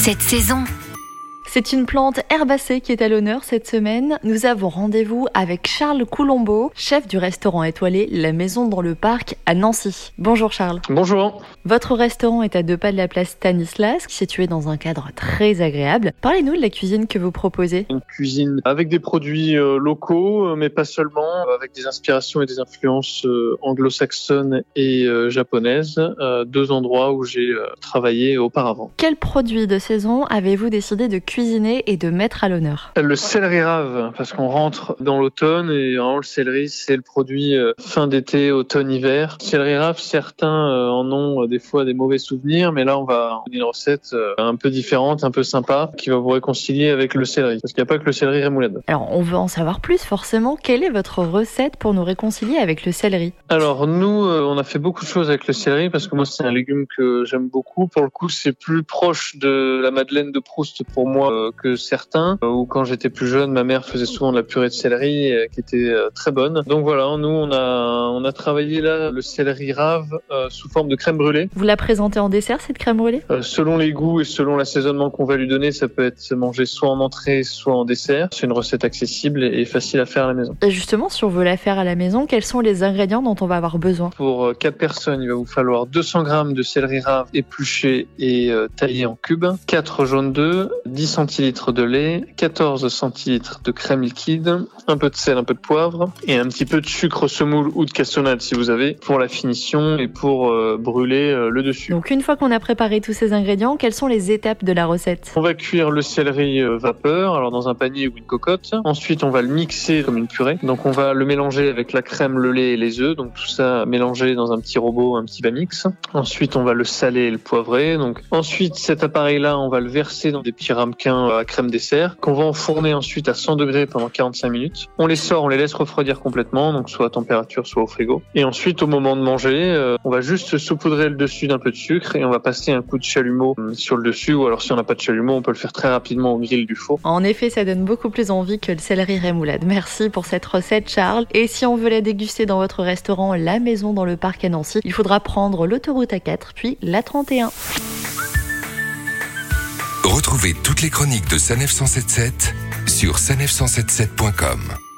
cette saison. C'est une plante herbacée qui est à l'honneur cette semaine. Nous avons rendez-vous avec Charles Coulombeau, chef du restaurant étoilé La Maison dans le Parc à Nancy. Bonjour Charles. Bonjour. Votre restaurant est à deux pas de la place Stanislas, situé dans un cadre très agréable. Parlez-nous de la cuisine que vous proposez. Une cuisine avec des produits euh, locaux, euh, mais pas seulement, avec des inspirations et des influences euh, anglo-saxonnes et japonaises. Deux endroits où j'ai travaillé auparavant. Quels produits de saison avez-vous décidé de cuisiner et de mettre à l'honneur? Le céleri rave, parce qu'on rentre dans l'automne et vraiment le céleri, c'est le produit euh, fin d'été, automne, hiver. Céleri rave, certains euh, en ont euh, des fois des mauvais souvenirs, mais là on va une recette un peu différente, un peu sympa, qui va vous réconcilier avec le céleri, parce qu'il n'y a pas que le céleri rémoulade. Alors on veut en savoir plus forcément. Quelle est votre recette pour nous réconcilier avec le céleri Alors nous, on a fait beaucoup de choses avec le céleri, parce que moi c'est un légume que j'aime beaucoup. Pour le coup, c'est plus proche de la Madeleine de Proust pour moi euh, que certains. Euh, ou quand j'étais plus jeune, ma mère faisait souvent de la purée de céleri euh, qui était très bonne. Donc voilà, nous on a on a travaillé là le céleri rave sous forme de crème brûlée. Vous la présentez en dessert cette crème brûlée? Selon les goûts et selon l'assaisonnement qu'on va lui donner, ça peut être mangé soit en entrée, soit en dessert. C'est une recette accessible et facile à faire à la maison. Et justement, si on veut la faire à la maison, quels sont les ingrédients dont on va avoir besoin? Pour 4 personnes, il va vous falloir 200 g de céleri rave épluché et taillé en cubes, 4 jaunes d'œufs, 10 centilitres de lait, 14 centilitres de crème liquide, un peu de sel, un peu de poivre et un petit peu de sucre semoule ou de cassonade si vous avez pour la finition et pour euh, brûler euh, le dessus. Donc une fois qu'on a préparé tous ces ingrédients, quelles sont les étapes de la recette? On va cuire le céleri euh, vapeur, alors dans un panier ou une cocotte. Ensuite, on va le mixer comme une purée. Donc on va le mélanger avec la crème, le lait et les œufs. Donc tout ça mélangé dans un petit robot, un petit bamix. Ensuite, on va le saler et le poivrer. Donc ensuite, cet appareil-là, on va le verser dans des petits ramequins à crème dessert qu'on va enfourner ensuite à 100 degrés pendant 45 minutes. On les sort, on les laisse refroidir complètement, donc soit à température, soit au frigo. Et ensuite, au moment de manger, euh, on va juste saupoudrer le dessus d'un peu de sucre et on va passer un coup de chalumeau euh, sur le dessus. Ou alors, si on n'a pas de chalumeau, on peut le faire très rapidement au grill du four. En effet, ça donne beaucoup plus envie que le céleri rémoulade. Merci pour cette recette, Et si on veut la déguster dans votre restaurant La Maison dans le parc à Nancy, il faudra prendre l'autoroute A4 puis la 31. Retrouvez toutes les chroniques de Sanef 177 sur sanef177.com.